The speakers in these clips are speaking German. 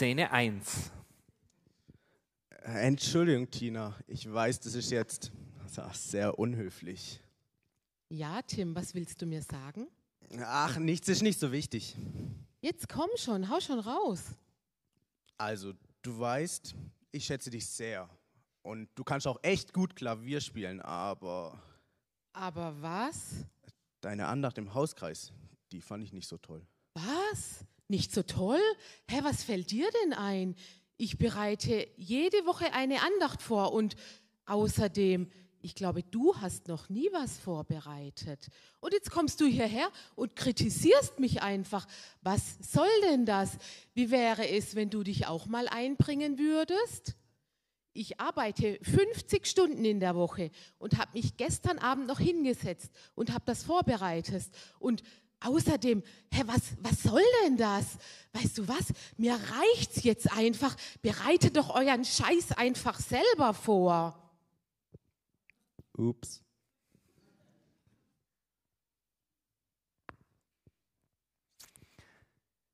Szene 1. Entschuldigung, Tina. Ich weiß, das ist jetzt sehr unhöflich. Ja, Tim, was willst du mir sagen? Ach, nichts ist nicht so wichtig. Jetzt komm schon, hau schon raus. Also, du weißt, ich schätze dich sehr. Und du kannst auch echt gut Klavier spielen, aber. Aber was? Deine Andacht im Hauskreis, die fand ich nicht so toll. Was? Nicht so toll? Hä, was fällt dir denn ein? Ich bereite jede Woche eine Andacht vor und außerdem, ich glaube, du hast noch nie was vorbereitet. Und jetzt kommst du hierher und kritisierst mich einfach. Was soll denn das? Wie wäre es, wenn du dich auch mal einbringen würdest? Ich arbeite 50 Stunden in der Woche und habe mich gestern Abend noch hingesetzt und habe das vorbereitet. Und außerdem, hä, was, was soll denn das? Weißt du was? Mir reicht's jetzt einfach. Bereitet doch euren Scheiß einfach selber vor. Ups.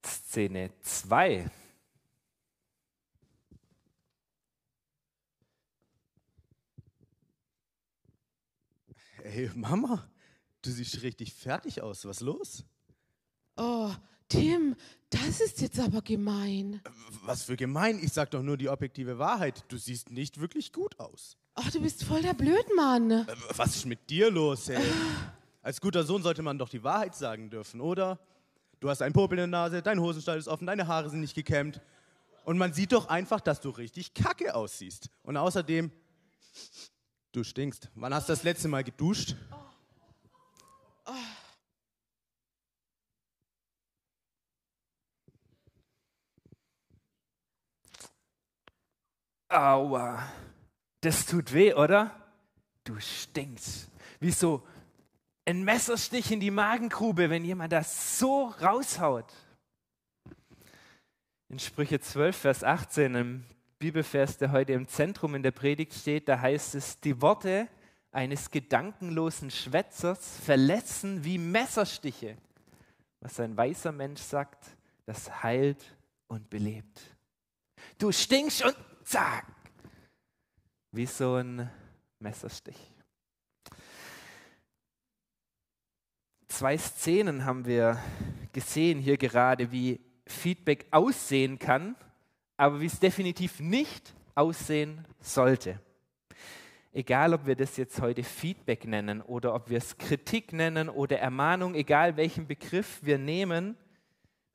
Szene 2. Hey Mama, du siehst richtig fertig aus. Was los? Oh, Tim, das ist jetzt aber gemein. Was für gemein? Ich sag doch nur die objektive Wahrheit. Du siehst nicht wirklich gut aus. Ach, du bist voll der Blödmann. Äh, Was ist mit dir los, ey? Als guter Sohn sollte man doch die Wahrheit sagen dürfen, oder? Du hast einen Popel in der Nase, dein Hosenstall ist offen, deine Haare sind nicht gekämmt. Und man sieht doch einfach, dass du richtig kacke aussiehst. Und außerdem, du stinkst. Wann hast du das letzte Mal geduscht? Aua, das tut weh, oder? Du stinkst. Wie so ein Messerstich in die Magengrube, wenn jemand das so raushaut. In Sprüche 12, Vers 18, im Bibelvers, der heute im Zentrum in der Predigt steht, da heißt es, die Worte eines gedankenlosen Schwätzers verletzen wie Messerstiche. Was ein weißer Mensch sagt, das heilt und belebt. Du stinkst und zack, wie so ein Messerstich. Zwei Szenen haben wir gesehen hier gerade, wie Feedback aussehen kann, aber wie es definitiv nicht aussehen sollte. Egal, ob wir das jetzt heute Feedback nennen oder ob wir es Kritik nennen oder Ermahnung, egal welchen Begriff wir nehmen,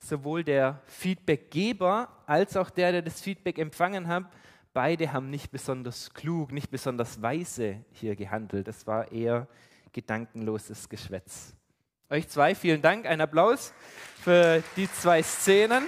sowohl der Feedbackgeber als auch der, der das Feedback empfangen hat, beide haben nicht besonders klug, nicht besonders weise hier gehandelt. Das war eher gedankenloses Geschwätz. Euch zwei vielen Dank, ein Applaus für die zwei Szenen.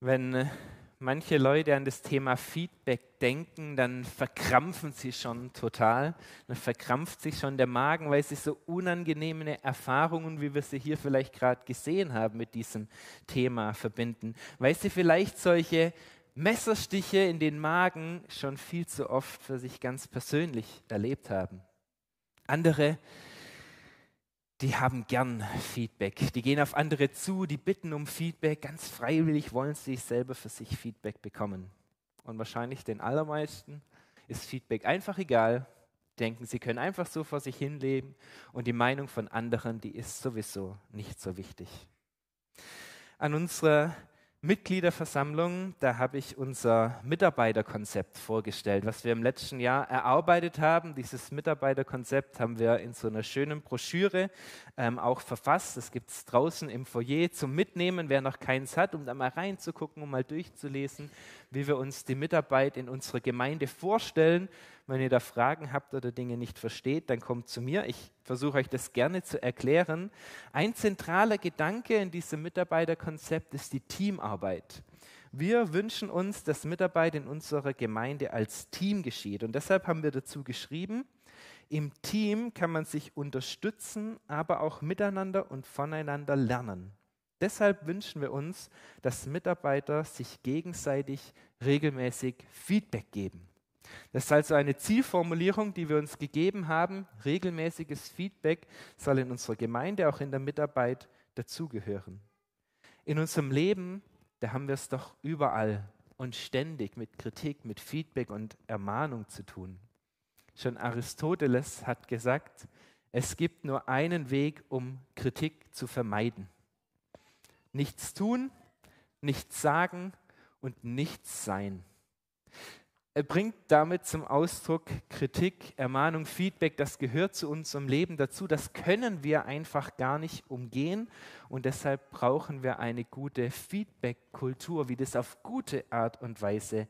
Wenn manche Leute an das Thema Feedback denken, dann verkrampfen sie schon total. Dann verkrampft sich schon der Magen, weil sie so unangenehme Erfahrungen, wie wir sie hier vielleicht gerade gesehen haben, mit diesem Thema verbinden. Weil sie vielleicht solche Messerstiche in den Magen schon viel zu oft für sich ganz persönlich erlebt haben. Andere die haben gern Feedback. Die gehen auf andere zu, die bitten um Feedback. Ganz freiwillig wollen sie selber für sich Feedback bekommen. Und wahrscheinlich den allermeisten ist Feedback einfach egal. Denken, sie können einfach so vor sich hinleben und die Meinung von anderen, die ist sowieso nicht so wichtig. An unserer Mitgliederversammlung, da habe ich unser Mitarbeiterkonzept vorgestellt, was wir im letzten Jahr erarbeitet haben. Dieses Mitarbeiterkonzept haben wir in so einer schönen Broschüre ähm, auch verfasst. Das gibt es draußen im Foyer zum Mitnehmen, wer noch keins hat, um da mal reinzugucken, um mal durchzulesen, wie wir uns die Mitarbeit in unserer Gemeinde vorstellen. Wenn ihr da Fragen habt oder Dinge nicht versteht, dann kommt zu mir. Ich versuche euch das gerne zu erklären. Ein zentraler Gedanke in diesem Mitarbeiterkonzept ist die Teamarbeit. Wir wünschen uns, dass Mitarbeit in unserer Gemeinde als Team geschieht. Und deshalb haben wir dazu geschrieben, im Team kann man sich unterstützen, aber auch miteinander und voneinander lernen. Deshalb wünschen wir uns, dass Mitarbeiter sich gegenseitig regelmäßig Feedback geben. Das ist also eine Zielformulierung, die wir uns gegeben haben. Regelmäßiges Feedback soll in unserer Gemeinde, auch in der Mitarbeit dazugehören. In unserem Leben, da haben wir es doch überall und ständig mit Kritik, mit Feedback und Ermahnung zu tun. Schon Aristoteles hat gesagt, es gibt nur einen Weg, um Kritik zu vermeiden. Nichts tun, nichts sagen und nichts sein. Er bringt damit zum Ausdruck Kritik, Ermahnung, Feedback, das gehört zu unserem Leben dazu. Das können wir einfach gar nicht umgehen und deshalb brauchen wir eine gute Feedback-Kultur, wie das auf gute Art und Weise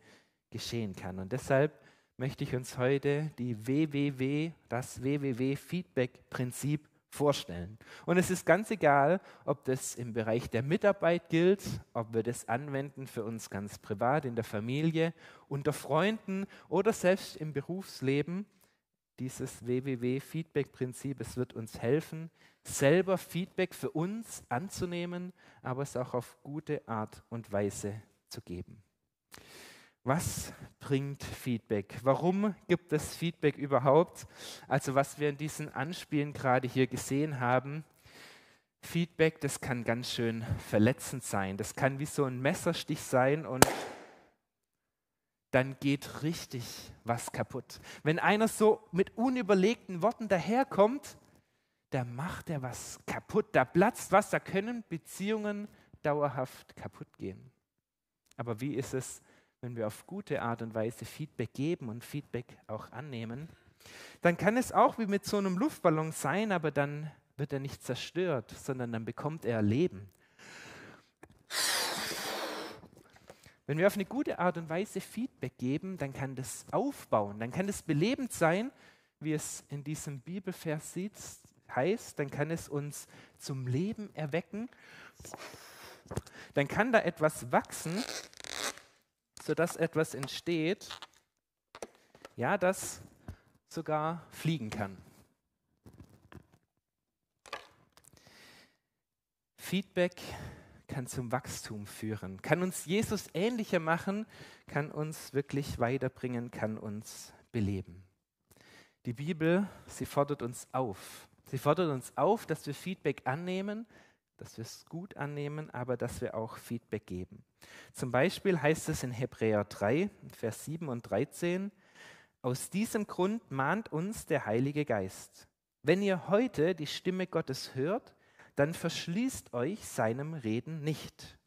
geschehen kann. Und deshalb möchte ich uns heute die WWW, das WWW-Feedback-Prinzip vorstellen. Und es ist ganz egal, ob das im Bereich der Mitarbeit gilt, ob wir das anwenden für uns ganz privat, in der Familie, unter Freunden oder selbst im Berufsleben. Dieses WWW-Feedback-Prinzip, es wird uns helfen, selber Feedback für uns anzunehmen, aber es auch auf gute Art und Weise zu geben. Was bringt Feedback? Warum gibt es Feedback überhaupt? Also was wir in diesen Anspielen gerade hier gesehen haben, Feedback, das kann ganz schön verletzend sein. Das kann wie so ein Messerstich sein und dann geht richtig was kaputt. Wenn einer so mit unüberlegten Worten daherkommt, da macht er was kaputt, da platzt was, da können Beziehungen dauerhaft kaputt gehen. Aber wie ist es wenn wir auf gute Art und Weise Feedback geben und Feedback auch annehmen, dann kann es auch wie mit so einem Luftballon sein, aber dann wird er nicht zerstört, sondern dann bekommt er Leben. Wenn wir auf eine gute Art und Weise Feedback geben, dann kann das aufbauen, dann kann es belebend sein, wie es in diesem Bibelvers sieht, heißt, dann kann es uns zum Leben erwecken, dann kann da etwas wachsen, sodass etwas entsteht, ja, das sogar fliegen kann. Feedback kann zum Wachstum führen, kann uns Jesus ähnlicher machen, kann uns wirklich weiterbringen, kann uns beleben. Die Bibel, sie fordert uns auf. Sie fordert uns auf, dass wir Feedback annehmen, dass wir es gut annehmen, aber dass wir auch Feedback geben. Zum Beispiel heißt es in Hebräer 3, Vers 7 und 13, aus diesem Grund mahnt uns der Heilige Geist. Wenn ihr heute die Stimme Gottes hört, dann verschließt euch seinem Reden nicht.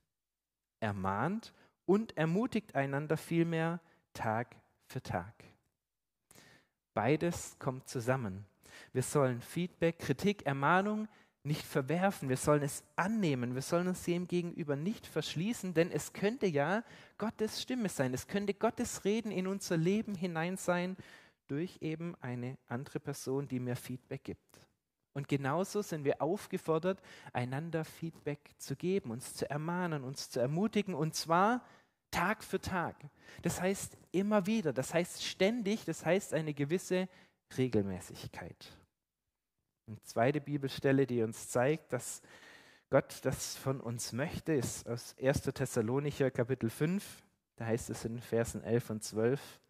Ermahnt und ermutigt einander vielmehr Tag für Tag. Beides kommt zusammen. Wir sollen Feedback, Kritik, Ermahnung nicht verwerfen, wir sollen es annehmen, wir sollen uns dem gegenüber nicht verschließen, denn es könnte ja Gottes Stimme sein, es könnte Gottes Reden in unser Leben hinein sein durch eben eine andere Person, die mir Feedback gibt. Und genauso sind wir aufgefordert, einander Feedback zu geben, uns zu ermahnen, uns zu ermutigen, und zwar Tag für Tag. Das heißt immer wieder, das heißt ständig, das heißt eine gewisse Regelmäßigkeit. Eine zweite Bibelstelle, die uns zeigt, dass Gott das von uns möchte, ist aus 1. Thessalonicher Kapitel 5. Da heißt es in Versen 11 und 12.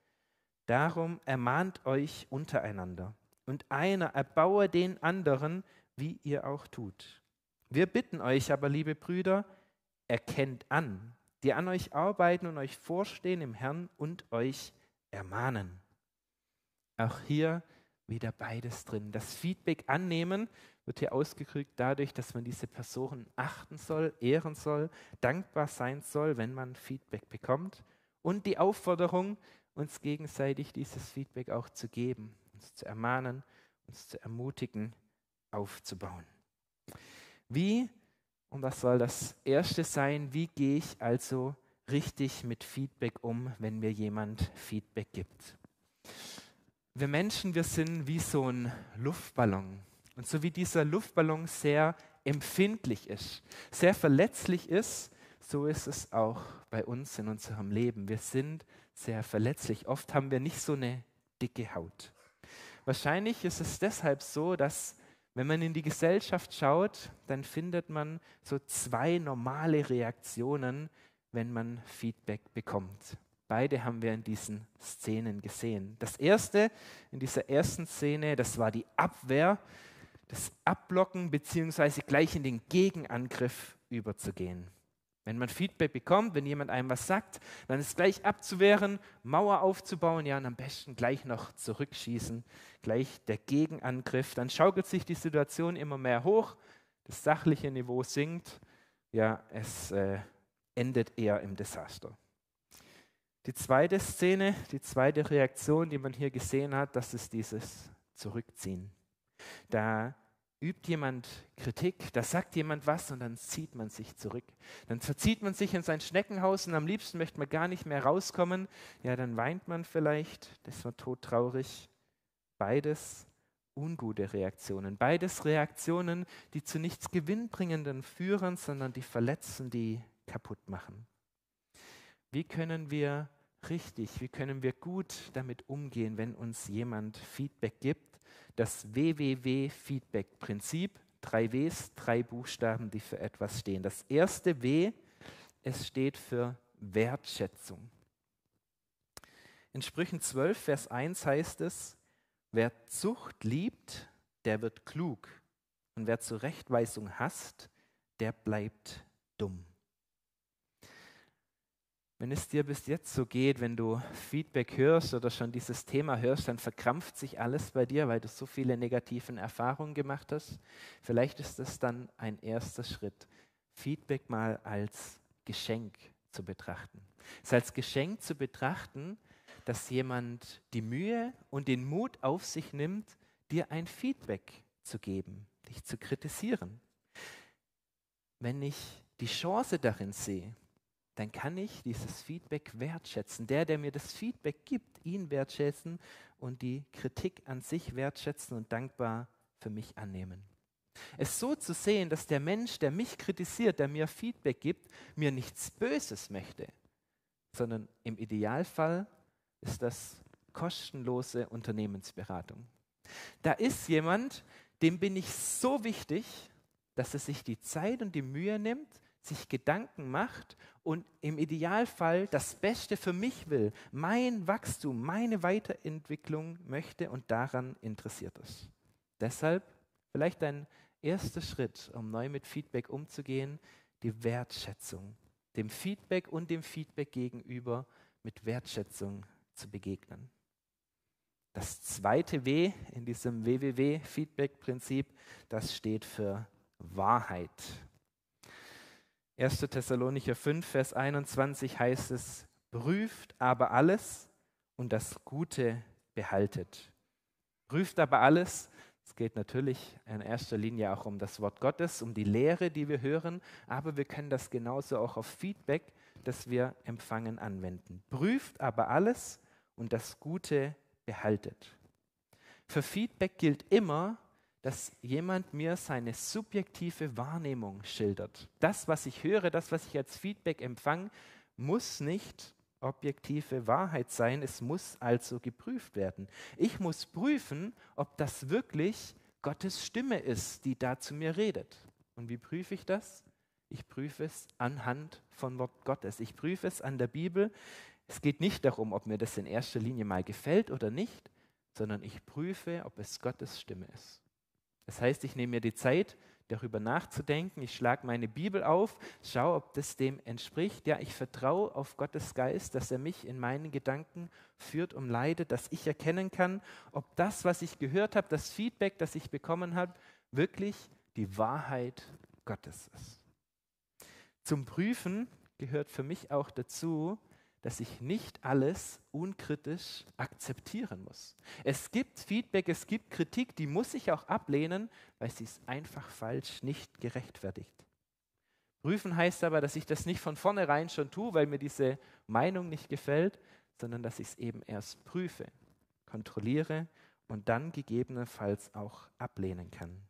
Darum ermahnt euch untereinander und einer erbaue den anderen, wie ihr auch tut. Wir bitten euch aber, liebe Brüder, erkennt an, die an euch arbeiten und euch vorstehen im Herrn und euch ermahnen. Auch hier wieder beides drin. Das Feedback annehmen wird hier ausgedrückt dadurch, dass man diese Person achten soll, ehren soll, dankbar sein soll, wenn man Feedback bekommt. Und die Aufforderung, uns gegenseitig dieses Feedback auch zu geben, uns zu ermahnen, uns zu ermutigen, aufzubauen. Wie, und das soll das Erste sein, wie gehe ich also richtig mit Feedback um, wenn mir jemand Feedback gibt? Wir Menschen, wir sind wie so ein Luftballon. Und so wie dieser Luftballon sehr empfindlich ist, sehr verletzlich ist, so ist es auch bei uns in unserem Leben. Wir sind sehr verletzlich. Oft haben wir nicht so eine dicke Haut. Wahrscheinlich ist es deshalb so, dass wenn man in die Gesellschaft schaut, dann findet man so zwei normale Reaktionen, wenn man Feedback bekommt. Beide haben wir in diesen Szenen gesehen. Das erste, in dieser ersten Szene, das war die Abwehr, das Abblocken beziehungsweise gleich in den Gegenangriff überzugehen. Wenn man Feedback bekommt, wenn jemand einem was sagt, dann ist gleich abzuwehren, Mauer aufzubauen, ja, und am besten gleich noch zurückschießen, gleich der Gegenangriff. Dann schaukelt sich die Situation immer mehr hoch, das sachliche Niveau sinkt, ja, es äh, endet eher im Desaster. Die zweite Szene, die zweite Reaktion, die man hier gesehen hat, das ist dieses Zurückziehen. Da übt jemand Kritik, da sagt jemand was und dann zieht man sich zurück. Dann verzieht man sich in sein Schneckenhaus und am liebsten möchte man gar nicht mehr rauskommen. Ja, dann weint man vielleicht, das war todtraurig. Beides ungute Reaktionen. Beides Reaktionen, die zu nichts Gewinnbringenden führen, sondern die verletzen, die kaputt machen. Wie können wir richtig, wie können wir gut damit umgehen, wenn uns jemand Feedback gibt? das WWW-Feedback-Prinzip. Drei Ws, drei Buchstaben, die für etwas stehen. Das erste W, es steht für Wertschätzung. In Sprüchen 12, Vers 1 heißt es, wer Zucht liebt, der wird klug. Und wer Zurechtweisung hasst, der bleibt dumm. Wenn es dir bis jetzt so geht, wenn du Feedback hörst oder schon dieses Thema hörst, dann verkrampft sich alles bei dir, weil du so viele negativen Erfahrungen gemacht hast. Vielleicht ist das dann ein erster Schritt, Feedback mal als Geschenk zu betrachten. Es als Geschenk zu betrachten, dass jemand die Mühe und den Mut auf sich nimmt, dir ein Feedback zu geben, dich zu kritisieren. Wenn ich die Chance darin sehe, dann kann ich dieses Feedback wertschätzen. Der, der mir das Feedback gibt, ihn wertschätzen und die Kritik an sich wertschätzen und dankbar für mich annehmen. Es so zu sehen, dass der Mensch, der mich kritisiert, der mir Feedback gibt, mir nichts Böses möchte, sondern im Idealfall ist das kostenlose Unternehmensberatung. Da ist jemand, dem bin ich so wichtig, dass er sich die Zeit und die Mühe nimmt, sich Gedanken macht und im Idealfall das Beste für mich will, mein Wachstum, meine Weiterentwicklung möchte und daran interessiert ist. Deshalb vielleicht ein erster Schritt, um neu mit Feedback umzugehen, die Wertschätzung, dem Feedback und dem Feedback gegenüber mit Wertschätzung zu begegnen. Das zweite W in diesem WWW-Feedback-Prinzip, das steht für Wahrheit. 1. Thessalonicher 5, Vers 21 heißt es, prüft aber alles und das Gute behaltet. Prüft aber alles. Es geht natürlich in erster Linie auch um das Wort Gottes, um die Lehre, die wir hören, aber wir können das genauso auch auf Feedback, das wir empfangen, anwenden. Prüft aber alles und das Gute behaltet. Für Feedback gilt immer, dass jemand mir seine subjektive Wahrnehmung schildert. Das, was ich höre, das, was ich als Feedback empfange, muss nicht objektive Wahrheit sein. Es muss also geprüft werden. Ich muss prüfen, ob das wirklich Gottes Stimme ist, die da zu mir redet. Und wie prüfe ich das? Ich prüfe es anhand von Wort Gottes. Ich prüfe es an der Bibel. Es geht nicht darum, ob mir das in erster Linie mal gefällt oder nicht, sondern ich prüfe, ob es Gottes Stimme ist. Das heißt, ich nehme mir die Zeit, darüber nachzudenken. Ich schlage meine Bibel auf, schaue, ob das dem entspricht. Ja, ich vertraue auf Gottes Geist, dass er mich in meinen Gedanken führt und leitet, dass ich erkennen kann, ob das, was ich gehört habe, das Feedback, das ich bekommen habe, wirklich die Wahrheit Gottes ist. Zum Prüfen gehört für mich auch dazu, dass ich nicht alles unkritisch akzeptieren muss. Es gibt Feedback, es gibt Kritik, die muss ich auch ablehnen, weil sie ist einfach falsch, nicht gerechtfertigt. Prüfen heißt aber, dass ich das nicht von vornherein schon tue, weil mir diese Meinung nicht gefällt, sondern dass ich es eben erst prüfe, kontrolliere und dann gegebenenfalls auch ablehnen kann.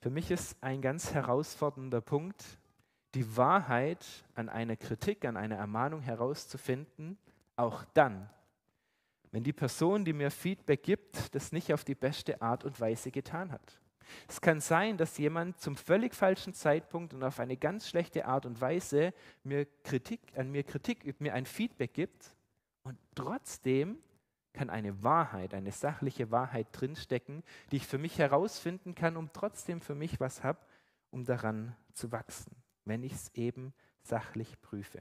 Für mich ist ein ganz herausfordernder Punkt, die Wahrheit an einer Kritik, an einer Ermahnung herauszufinden, auch dann, wenn die Person, die mir Feedback gibt, das nicht auf die beste Art und Weise getan hat. Es kann sein, dass jemand zum völlig falschen Zeitpunkt und auf eine ganz schlechte Art und Weise mir Kritik, an mir Kritik übt, mir ein Feedback gibt und trotzdem kann eine Wahrheit, eine sachliche Wahrheit drinstecken, die ich für mich herausfinden kann, um trotzdem für mich was habe, um daran zu wachsen, wenn ich es eben sachlich prüfe.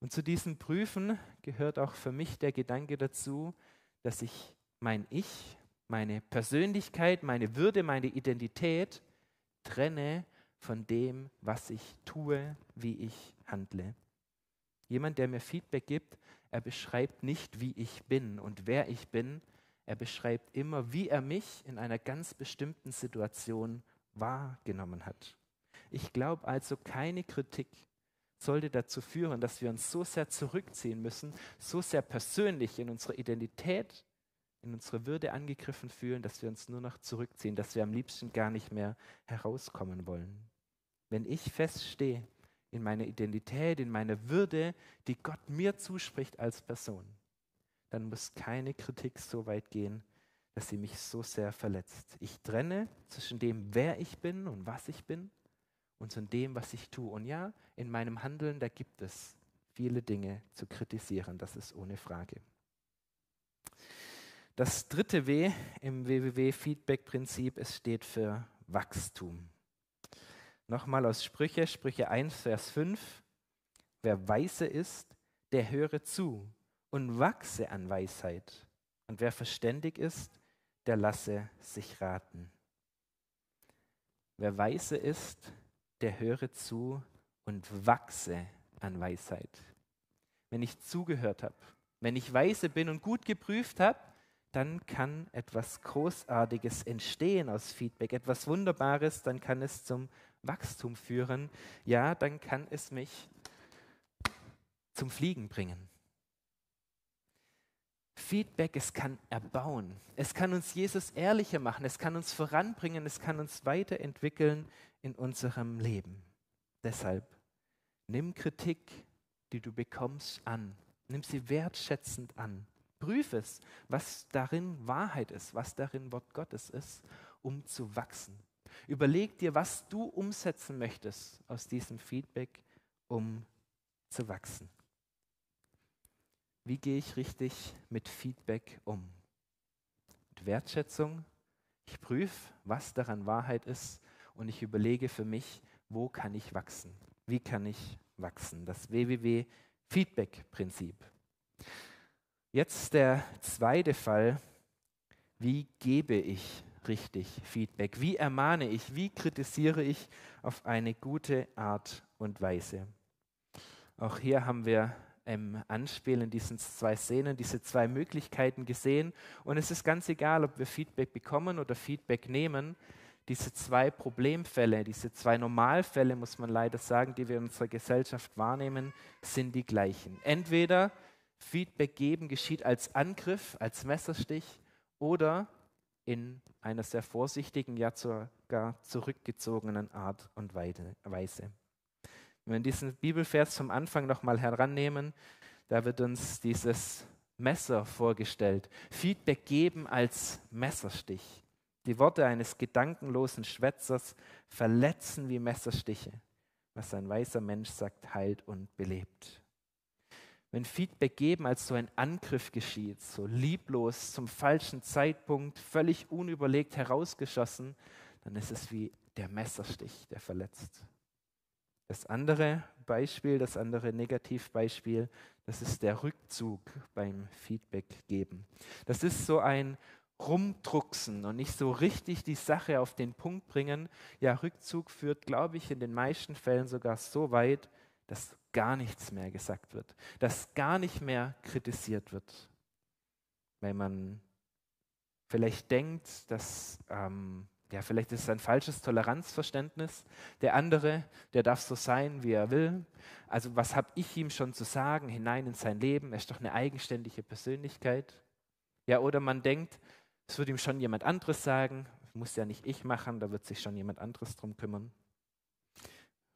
Und zu diesen Prüfen gehört auch für mich der Gedanke dazu, dass ich mein Ich, meine Persönlichkeit, meine Würde, meine Identität trenne von dem, was ich tue, wie ich handle. Jemand, der mir Feedback gibt, er beschreibt nicht, wie ich bin und wer ich bin, er beschreibt immer, wie er mich in einer ganz bestimmten Situation wahrgenommen hat. Ich glaube also, keine Kritik sollte dazu führen, dass wir uns so sehr zurückziehen müssen, so sehr persönlich in unserer Identität, in unserer Würde angegriffen fühlen, dass wir uns nur noch zurückziehen, dass wir am liebsten gar nicht mehr herauskommen wollen. Wenn ich feststehe in meiner Identität, in meiner Würde, die Gott mir zuspricht als Person, dann muss keine Kritik so weit gehen, dass sie mich so sehr verletzt. Ich trenne zwischen dem, wer ich bin und was ich bin und von dem, was ich tue. Und ja, in meinem Handeln, da gibt es viele Dinge zu kritisieren, das ist ohne Frage. Das dritte W im WWW-Feedback-Prinzip, es steht für Wachstum. Nochmal aus Sprüche, Sprüche 1, Vers 5. Wer weise ist, der höre zu und wachse an Weisheit. Und wer verständig ist, der lasse sich raten. Wer weise ist, der höre zu und wachse an Weisheit. Wenn ich zugehört habe, wenn ich weise bin und gut geprüft habe, dann kann etwas Großartiges entstehen aus Feedback, etwas Wunderbares, dann kann es zum Wachstum führen. Ja, dann kann es mich zum Fliegen bringen. Feedback, es kann erbauen. Es kann uns Jesus ehrlicher machen. Es kann uns voranbringen. Es kann uns weiterentwickeln in unserem Leben. Deshalb nimm Kritik, die du bekommst, an. Nimm sie wertschätzend an. Prüf es, was darin Wahrheit ist, was darin Wort Gottes ist, um zu wachsen. Überleg dir, was du umsetzen möchtest aus diesem Feedback, um zu wachsen. Wie gehe ich richtig mit Feedback um? Mit Wertschätzung. Ich prüfe, was daran Wahrheit ist und ich überlege für mich, wo kann ich wachsen? Wie kann ich wachsen? Das WWW-Feedback-Prinzip. Jetzt der zweite Fall. Wie gebe ich richtig Feedback? Wie ermahne ich? Wie kritisiere ich auf eine gute Art und Weise? Auch hier haben wir im Anspiel in diesen zwei Szenen diese zwei Möglichkeiten gesehen. Und es ist ganz egal, ob wir Feedback bekommen oder Feedback nehmen. Diese zwei Problemfälle, diese zwei Normalfälle, muss man leider sagen, die wir in unserer Gesellschaft wahrnehmen, sind die gleichen. Entweder Feedback geben geschieht als Angriff, als Messerstich oder in einer sehr vorsichtigen, ja sogar zurückgezogenen Art und Weise. Wenn wir diesen Bibelvers zum Anfang nochmal herannehmen, da wird uns dieses Messer vorgestellt. Feedback geben als Messerstich. Die Worte eines gedankenlosen Schwätzers verletzen wie Messerstiche. Was ein weiser Mensch sagt, heilt und belebt. Wenn Feedback geben als so ein Angriff geschieht, so lieblos, zum falschen Zeitpunkt, völlig unüberlegt herausgeschossen, dann ist es wie der Messerstich, der verletzt. Das andere Beispiel, das andere Negativbeispiel, das ist der Rückzug beim Feedback geben. Das ist so ein Rumdrucksen und nicht so richtig die Sache auf den Punkt bringen. Ja, Rückzug führt, glaube ich, in den meisten Fällen sogar so weit, dass gar nichts mehr gesagt wird, dass gar nicht mehr kritisiert wird. Weil man vielleicht denkt, dass, ähm, ja, vielleicht ist es ein falsches Toleranzverständnis. Der andere, der darf so sein, wie er will. Also was habe ich ihm schon zu sagen hinein in sein Leben? Er ist doch eine eigenständige Persönlichkeit. Ja, oder man denkt, es wird ihm schon jemand anderes sagen, muss ja nicht ich machen, da wird sich schon jemand anderes drum kümmern.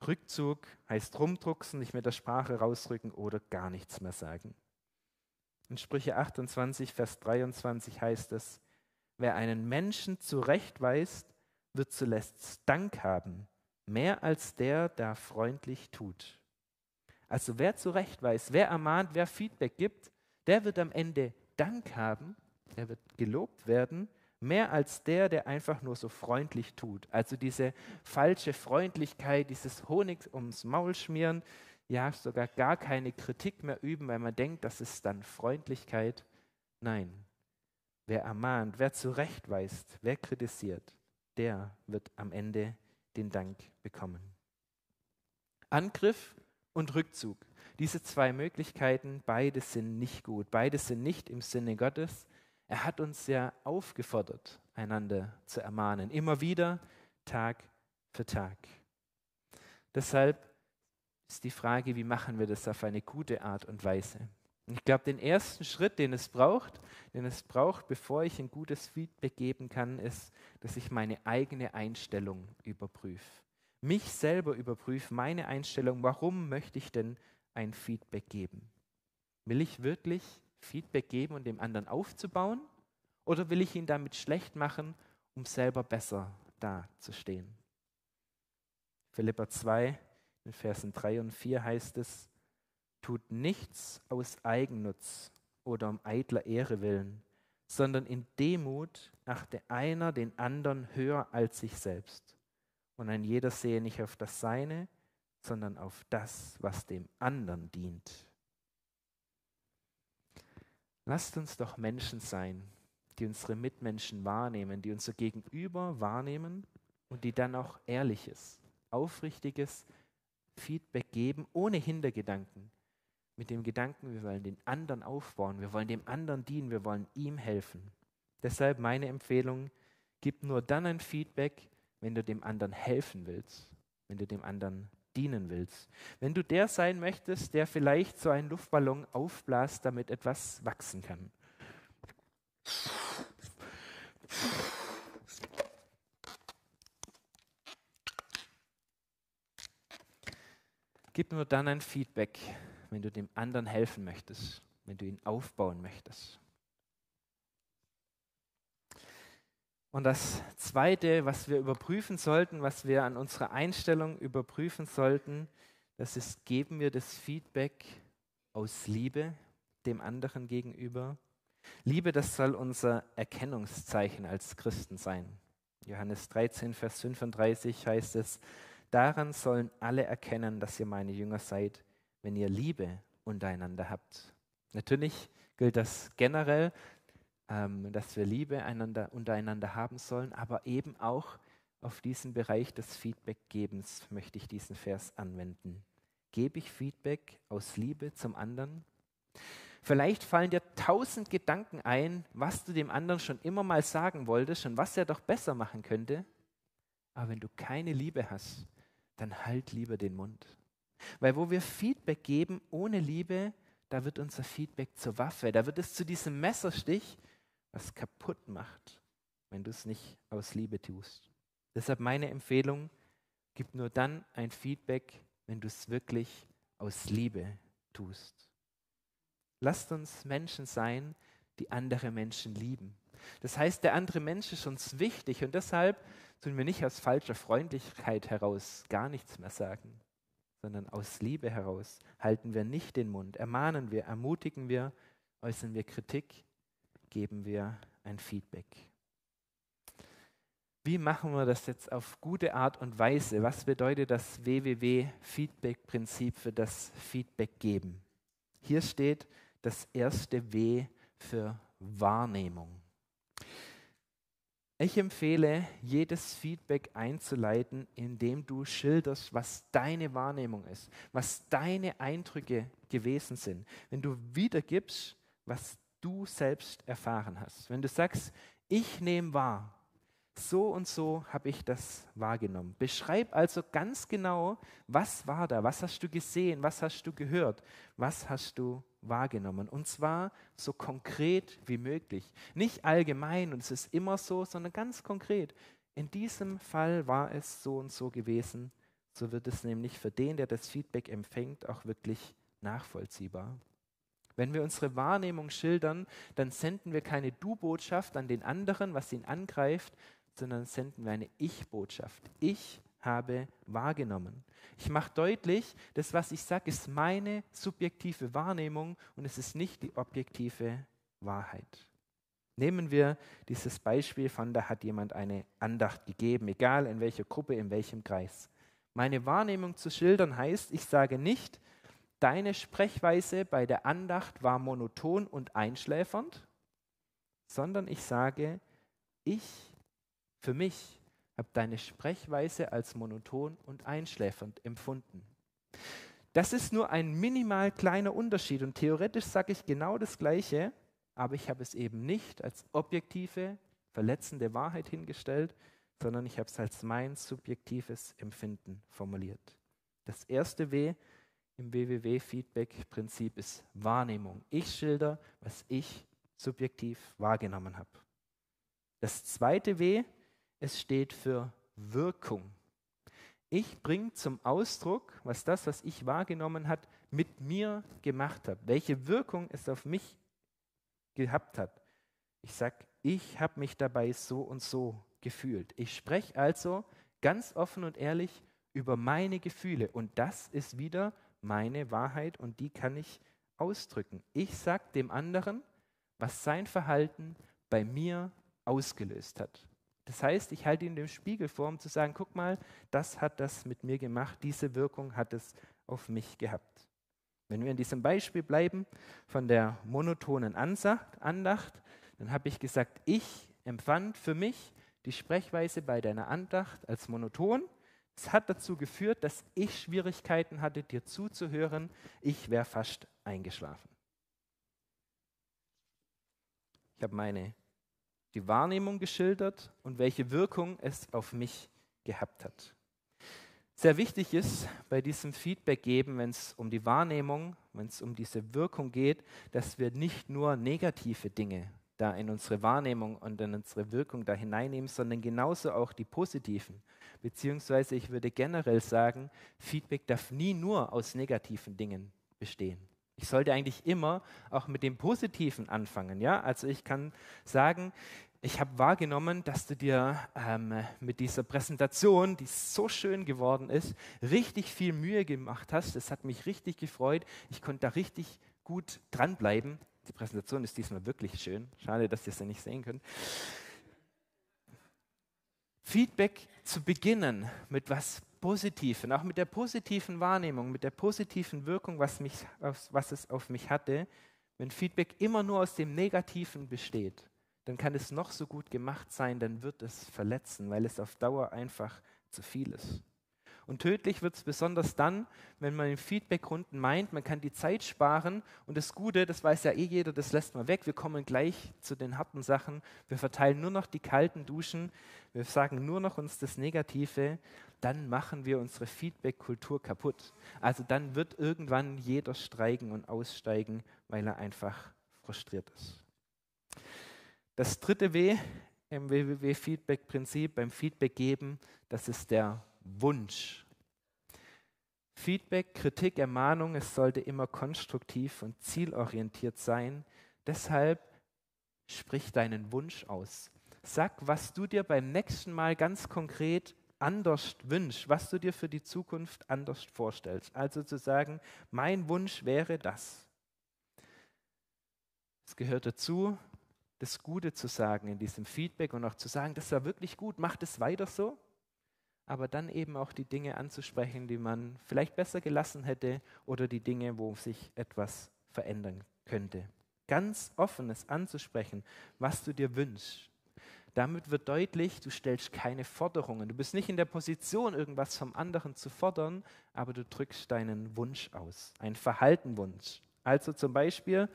Rückzug heißt rumdrucksen, nicht mit der Sprache rausrücken oder gar nichts mehr sagen. In Sprüche 28, Vers 23 heißt es, wer einen Menschen zurechtweist, wird zuletzt Dank haben, mehr als der, der freundlich tut. Also wer zurechtweist, wer ermahnt, wer Feedback gibt, der wird am Ende Dank haben, der wird gelobt werden, mehr als der, der einfach nur so freundlich tut. Also diese falsche Freundlichkeit, dieses Honig ums Maul schmieren, ja sogar gar keine Kritik mehr üben, weil man denkt, das ist dann Freundlichkeit. Nein, wer ermahnt, wer zurechtweist, wer kritisiert, der wird am Ende den Dank bekommen. Angriff und Rückzug. Diese zwei Möglichkeiten, beide sind nicht gut, beide sind nicht im Sinne Gottes. Er hat uns ja aufgefordert, einander zu ermahnen, immer wieder, Tag für Tag. Deshalb ist die Frage, wie machen wir das auf eine gute Art und Weise? Ich glaube, den ersten Schritt, den es braucht, den es braucht, bevor ich ein gutes Feedback geben kann, ist, dass ich meine eigene Einstellung überprüfe. Mich selber überprüfe, meine Einstellung, warum möchte ich denn ein Feedback geben? Will ich wirklich Feedback geben und dem anderen aufzubauen? Oder will ich ihn damit schlecht machen, um selber besser dazustehen? Philippa 2, in Versen 3 und 4 heißt es, tut nichts aus Eigennutz oder um eitler Ehre willen, sondern in Demut achte einer den anderen höher als sich selbst. Und ein jeder sehe nicht auf das Seine, sondern auf das, was dem anderen dient. Lasst uns doch Menschen sein, die unsere Mitmenschen wahrnehmen, die unser Gegenüber wahrnehmen und die dann auch ehrliches, aufrichtiges, Feedback geben, ohne Hintergedanken. Mit dem Gedanken, wir wollen den anderen aufbauen, wir wollen dem anderen dienen, wir wollen ihm helfen. Deshalb meine Empfehlung, gib nur dann ein Feedback, wenn du dem anderen helfen willst, wenn du dem anderen dienen willst. Wenn du der sein möchtest, der vielleicht so einen Luftballon aufblasst, damit etwas wachsen kann. Gib nur dann ein Feedback, wenn du dem anderen helfen möchtest, wenn du ihn aufbauen möchtest. Und das Zweite, was wir überprüfen sollten, was wir an unserer Einstellung überprüfen sollten, das ist, geben wir das Feedback aus Liebe dem anderen gegenüber. Liebe, das soll unser Erkennungszeichen als Christen sein. Johannes 13, Vers 35 heißt es, Daran sollen alle erkennen, dass ihr meine Jünger seid, wenn ihr Liebe untereinander habt. Natürlich gilt das generell, ähm, dass wir Liebe einander, untereinander haben sollen, aber eben auch auf diesen Bereich des Feedbackgebens möchte ich diesen Vers anwenden. Gebe ich Feedback aus Liebe zum anderen? Vielleicht fallen dir tausend Gedanken ein, was du dem anderen schon immer mal sagen wolltest und was er doch besser machen könnte. Aber wenn du keine Liebe hast, dann halt lieber den Mund. Weil wo wir Feedback geben ohne Liebe, da wird unser Feedback zur Waffe, da wird es zu diesem Messerstich, was kaputt macht, wenn du es nicht aus Liebe tust. Deshalb meine Empfehlung, gib nur dann ein Feedback, wenn du es wirklich aus Liebe tust. Lasst uns Menschen sein, die andere Menschen lieben. Das heißt, der andere Mensch ist uns wichtig und deshalb tun wir nicht aus falscher Freundlichkeit heraus gar nichts mehr sagen, sondern aus Liebe heraus halten wir nicht den Mund, ermahnen wir, ermutigen wir, äußern wir Kritik, geben wir ein Feedback. Wie machen wir das jetzt auf gute Art und Weise? Was bedeutet das WWW-Feedback-Prinzip für das Feedback geben? Hier steht das erste W für Wahrnehmung. Ich empfehle, jedes Feedback einzuleiten, indem du schilderst, was deine Wahrnehmung ist, was deine Eindrücke gewesen sind. Wenn du wiedergibst, was du selbst erfahren hast. Wenn du sagst, ich nehme wahr, so und so habe ich das wahrgenommen. Beschreib also ganz genau, was war da, was hast du gesehen, was hast du gehört, was hast du wahrgenommen. Und zwar so konkret wie möglich. Nicht allgemein und es ist immer so, sondern ganz konkret. In diesem Fall war es so und so gewesen. So wird es nämlich für den, der das Feedback empfängt, auch wirklich nachvollziehbar. Wenn wir unsere Wahrnehmung schildern, dann senden wir keine Du-Botschaft an den anderen, was ihn angreift, sondern senden wir eine Ich-Botschaft. Ich habe wahrgenommen. Ich mache deutlich, das, was ich sage, ist meine subjektive Wahrnehmung und es ist nicht die objektive Wahrheit. Nehmen wir dieses Beispiel von, da hat jemand eine Andacht gegeben, egal in welcher Gruppe, in welchem Kreis. Meine Wahrnehmung zu schildern heißt, ich sage nicht, deine Sprechweise bei der Andacht war monoton und einschläfernd, sondern ich sage, ich für mich habe deine Sprechweise als monoton und einschläfernd empfunden. Das ist nur ein minimal kleiner Unterschied und theoretisch sage ich genau das Gleiche, aber ich habe es eben nicht als objektive, verletzende Wahrheit hingestellt, sondern ich habe es als mein subjektives Empfinden formuliert. Das erste W im WWW-Feedback-Prinzip ist Wahrnehmung. Ich schilder, was ich subjektiv wahrgenommen habe. Das zweite W es steht für Wirkung. Ich bringe zum Ausdruck, was das, was ich wahrgenommen habe, mit mir gemacht hat, welche Wirkung es auf mich gehabt hat. Ich sage, ich habe mich dabei so und so gefühlt. Ich spreche also ganz offen und ehrlich über meine Gefühle und das ist wieder meine Wahrheit und die kann ich ausdrücken. Ich sage dem anderen, was sein Verhalten bei mir ausgelöst hat. Das heißt, ich halte ihn dem Spiegel vor, um zu sagen, guck mal, das hat das mit mir gemacht, diese Wirkung hat es auf mich gehabt. Wenn wir in diesem Beispiel bleiben von der monotonen Andacht, dann habe ich gesagt, ich empfand für mich die Sprechweise bei deiner Andacht als monoton. Es hat dazu geführt, dass ich Schwierigkeiten hatte, dir zuzuhören. Ich wäre fast eingeschlafen. Ich habe meine die Wahrnehmung geschildert und welche Wirkung es auf mich gehabt hat. Sehr wichtig ist bei diesem Feedback geben, wenn es um die Wahrnehmung, wenn es um diese Wirkung geht, dass wir nicht nur negative Dinge da in unsere Wahrnehmung und in unsere Wirkung da hineinnehmen, sondern genauso auch die positiven. Beziehungsweise ich würde generell sagen, Feedback darf nie nur aus negativen Dingen bestehen. Ich sollte eigentlich immer auch mit dem Positiven anfangen. Ja? Also ich kann sagen, ich habe wahrgenommen, dass du dir ähm, mit dieser Präsentation, die so schön geworden ist, richtig viel Mühe gemacht hast. Das hat mich richtig gefreut. Ich konnte da richtig gut dranbleiben. Die Präsentation ist diesmal wirklich schön. Schade, dass ihr sie nicht sehen könnt. Feedback zu beginnen mit was Positiven, auch mit der positiven Wahrnehmung, mit der positiven Wirkung, was, mich, was es auf mich hatte, wenn Feedback immer nur aus dem Negativen besteht, dann kann es noch so gut gemacht sein, dann wird es verletzen, weil es auf Dauer einfach zu viel ist. Und tödlich wird es besonders dann, wenn man in Feedbackrunden meint, man kann die Zeit sparen und das Gute, das weiß ja eh jeder, das lässt man weg. Wir kommen gleich zu den harten Sachen. Wir verteilen nur noch die kalten Duschen. Wir sagen nur noch uns das Negative. Dann machen wir unsere Feedback-Kultur kaputt. Also dann wird irgendwann jeder streiken und aussteigen, weil er einfach frustriert ist. Das dritte W im WWW-Feedback-Prinzip, beim Feedback geben, das ist der Wunsch. Feedback, Kritik, Ermahnung, es sollte immer konstruktiv und zielorientiert sein. Deshalb sprich deinen Wunsch aus. Sag, was du dir beim nächsten Mal ganz konkret anders wünschst, was du dir für die Zukunft anders vorstellst. Also zu sagen, mein Wunsch wäre das. Es gehört dazu, das Gute zu sagen in diesem Feedback und auch zu sagen, das war wirklich gut, macht es weiter so. Aber dann eben auch die Dinge anzusprechen, die man vielleicht besser gelassen hätte oder die Dinge, wo sich etwas verändern könnte. Ganz offenes anzusprechen, was du dir wünschst. Damit wird deutlich, du stellst keine Forderungen. Du bist nicht in der Position, irgendwas vom anderen zu fordern, aber du drückst deinen Wunsch aus, einen Verhaltenwunsch. Also zum Beispiel,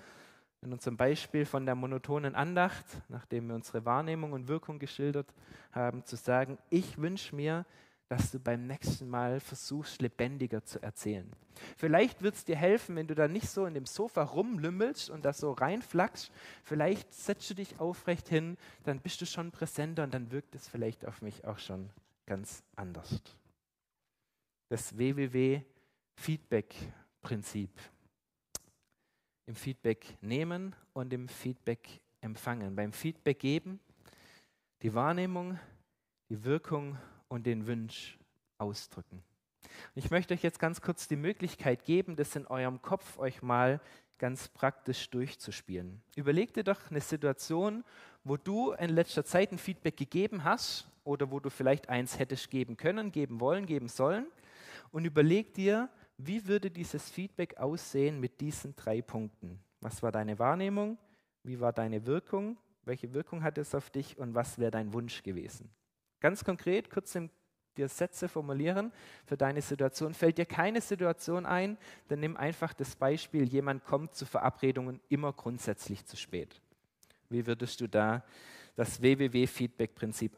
in unserem Beispiel von der monotonen Andacht, nachdem wir unsere Wahrnehmung und Wirkung geschildert haben, zu sagen, ich wünsche mir, dass du beim nächsten Mal versuchst, lebendiger zu erzählen. Vielleicht wird es dir helfen, wenn du da nicht so in dem Sofa rumlümmelst und da so reinflackst. Vielleicht setzt du dich aufrecht hin, dann bist du schon präsenter und dann wirkt es vielleicht auf mich auch schon ganz anders. Das WWW-Feedback-Prinzip. Im Feedback nehmen und im Feedback empfangen. Beim Feedback geben die Wahrnehmung, die Wirkung und den Wunsch ausdrücken. Ich möchte euch jetzt ganz kurz die Möglichkeit geben, das in eurem Kopf euch mal ganz praktisch durchzuspielen. Überleg dir doch eine Situation, wo du in letzter Zeit ein Feedback gegeben hast oder wo du vielleicht eins hättest geben können, geben wollen, geben sollen und überleg dir, wie würde dieses Feedback aussehen mit diesen drei Punkten? Was war deine Wahrnehmung? Wie war deine Wirkung? Welche Wirkung hat es auf dich und was wäre dein Wunsch gewesen? Ganz konkret, kurz im dir Sätze formulieren für deine Situation. Fällt dir keine Situation ein, dann nimm einfach das Beispiel, jemand kommt zu Verabredungen immer grundsätzlich zu spät. Wie würdest du da das WWW-Feedback-Prinzip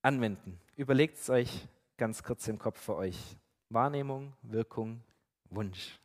anwenden? Überlegt es euch ganz kurz im Kopf für euch. Wahrnehmung, Wirkung, Wunsch.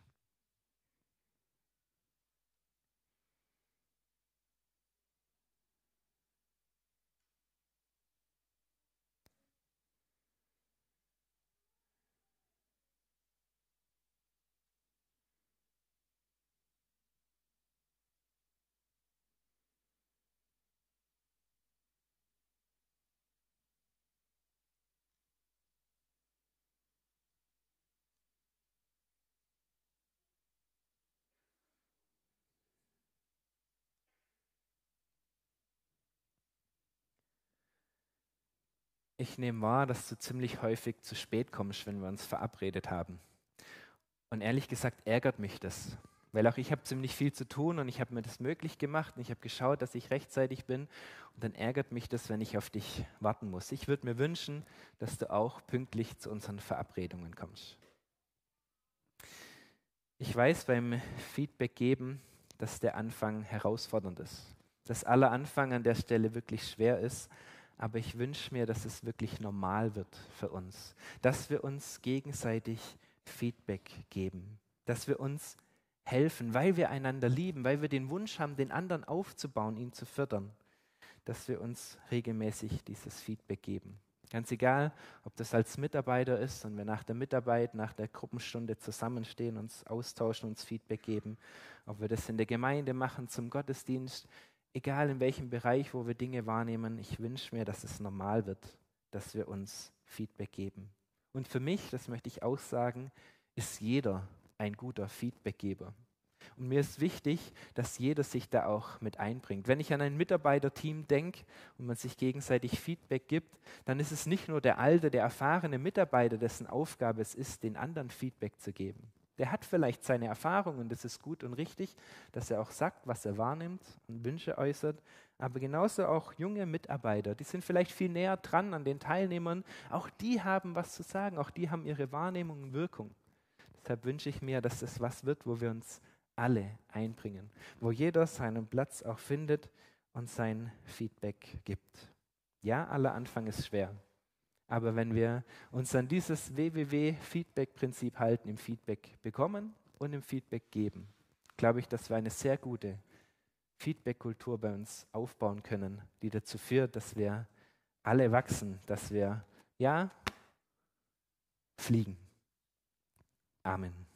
Ich nehme wahr, dass du ziemlich häufig zu spät kommst, wenn wir uns verabredet haben. Und ehrlich gesagt ärgert mich das, weil auch ich habe ziemlich viel zu tun und ich habe mir das möglich gemacht und ich habe geschaut, dass ich rechtzeitig bin und dann ärgert mich das, wenn ich auf dich warten muss. Ich würde mir wünschen, dass du auch pünktlich zu unseren Verabredungen kommst. Ich weiß beim Feedback geben, dass der Anfang herausfordernd ist, dass aller Anfang an der Stelle wirklich schwer ist aber ich wünsche mir, dass es wirklich normal wird für uns, dass wir uns gegenseitig Feedback geben, dass wir uns helfen, weil wir einander lieben, weil wir den Wunsch haben, den anderen aufzubauen, ihn zu fördern, dass wir uns regelmäßig dieses Feedback geben. Ganz egal, ob das als Mitarbeiter ist und wir nach der Mitarbeit, nach der Gruppenstunde zusammenstehen, uns austauschen, uns Feedback geben, ob wir das in der Gemeinde machen, zum Gottesdienst, egal in welchem Bereich, wo wir Dinge wahrnehmen, ich wünsche mir, dass es normal wird, dass wir uns Feedback geben. Und für mich, das möchte ich auch sagen, ist jeder ein guter Feedbackgeber. Und mir ist wichtig, dass jeder sich da auch mit einbringt. Wenn ich an ein Mitarbeiterteam denke und man sich gegenseitig Feedback gibt, dann ist es nicht nur der alte, der erfahrene Mitarbeiter, dessen Aufgabe es ist, den anderen Feedback zu geben, der hat vielleicht seine Erfahrungen das ist gut und richtig, dass er auch sagt, was er wahrnimmt und Wünsche äußert. Aber genauso auch junge Mitarbeiter, die sind vielleicht viel näher dran an den Teilnehmern. Auch die haben was zu sagen, auch die haben ihre Wahrnehmung und Wirkung. Deshalb wünsche ich mir, dass das was wird, wo wir uns alle einbringen, wo jeder seinen Platz auch findet und sein Feedback gibt. Ja, aller Anfang ist schwer. Aber wenn wir uns an dieses WWW-Feedback-Prinzip halten, im Feedback bekommen und im Feedback geben, glaube ich, dass wir eine sehr gute Feedback-Kultur bei uns aufbauen können, die dazu führt, dass wir alle wachsen, dass wir, ja, fliegen. Amen.